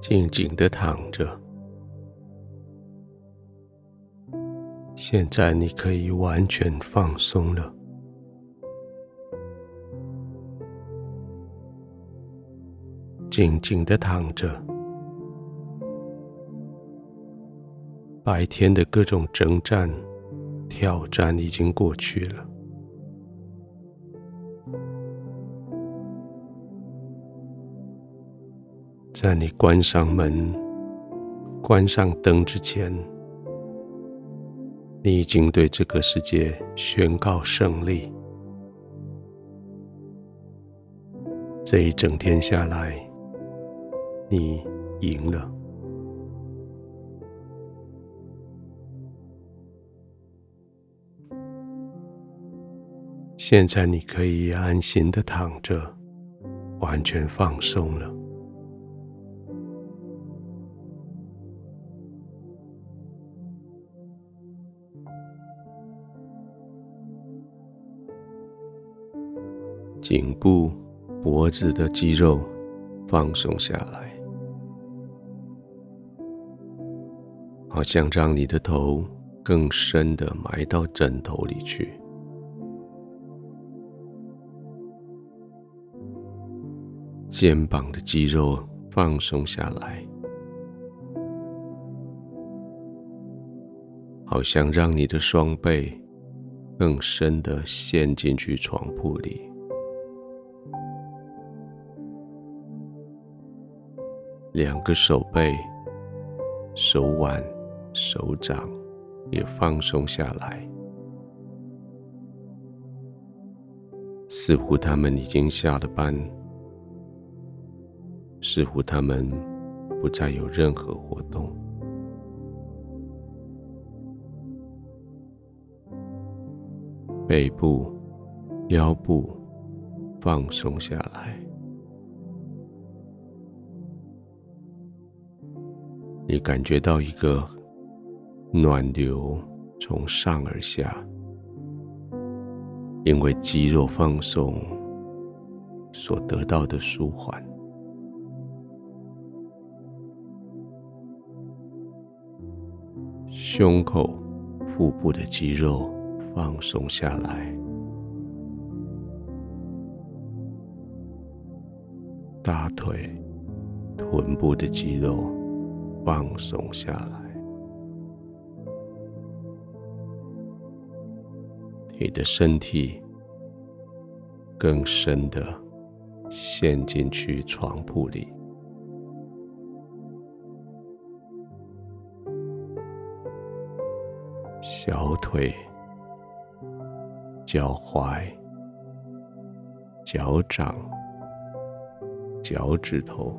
静静的躺着。现在你可以完全放松了。静静的躺着。白天的各种征战、挑战已经过去了。在你关上门、关上灯之前，你已经对这个世界宣告胜利。这一整天下来，你赢了。现在你可以安心的躺着，完全放松了。颈部、脖子的肌肉放松下来，好像让你的头更深的埋到枕头里去。肩膀的肌肉放松下来，好像让你的双背更深的陷进去床铺里。两个手背、手腕、手掌也放松下来，似乎他们已经下了班。似乎他们不再有任何活动，背部、腰部放松下来，你感觉到一个暖流从上而下，因为肌肉放松所得到的舒缓。胸口、腹部的肌肉放松下来，大腿、臀部的肌肉放松下来，你的身体更深的陷进去床铺里。小腿、脚踝、脚掌、脚趾头，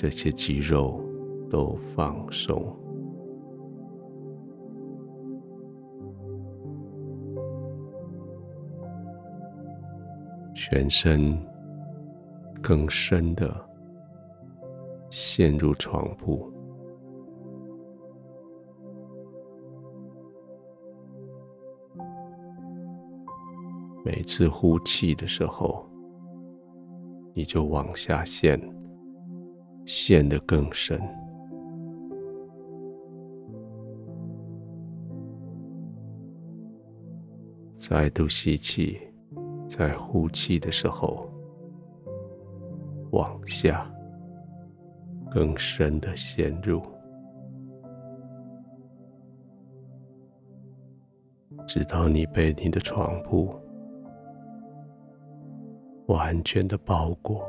这些肌肉都放松，全身更深的陷入床铺。每次呼气的时候，你就往下陷，陷得更深。再度吸气，在呼气的时候，往下，更深的陷入，直到你被你的床铺。完全的包裹，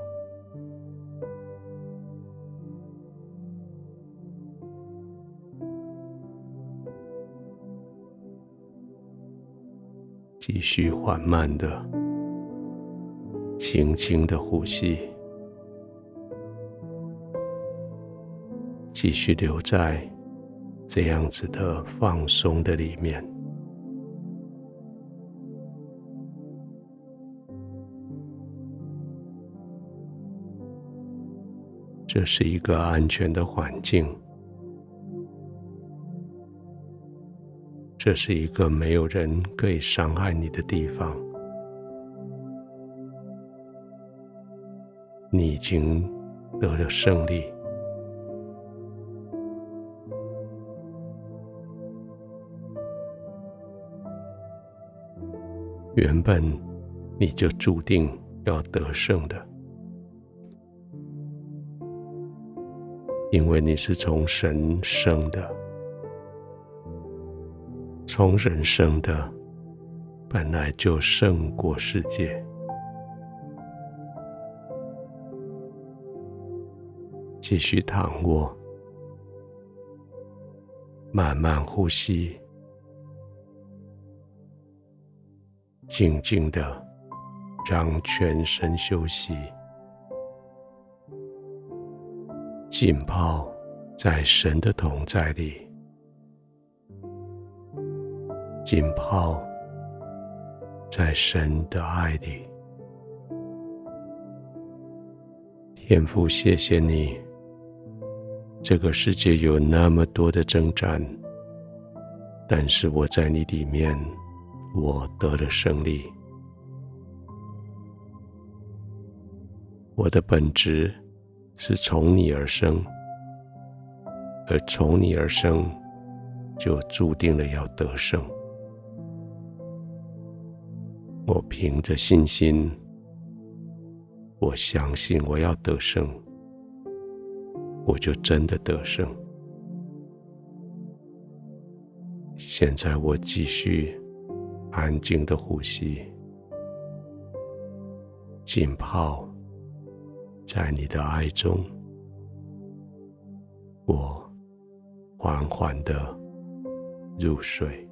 继续缓慢的、轻轻的呼吸，继续留在这样子的放松的里面。这是一个安全的环境，这是一个没有人可以伤害你的地方。你已经得了胜利。原本你就注定要得胜的。因为你是从神生的。从人生的本来就胜过世界。继续躺卧，慢慢呼吸，静静的让全身休息，浸泡在神的同在里，浸泡在神的爱里。天父，谢谢你。这个世界有那么多的征战，但是我在你里面，我得了胜利。我的本质是从你而生，而从你而生，就注定了要得胜。我凭着信心，我相信我要得胜。我就真的得胜。现在我继续安静的呼吸，浸泡在你的爱中，我缓缓的入睡。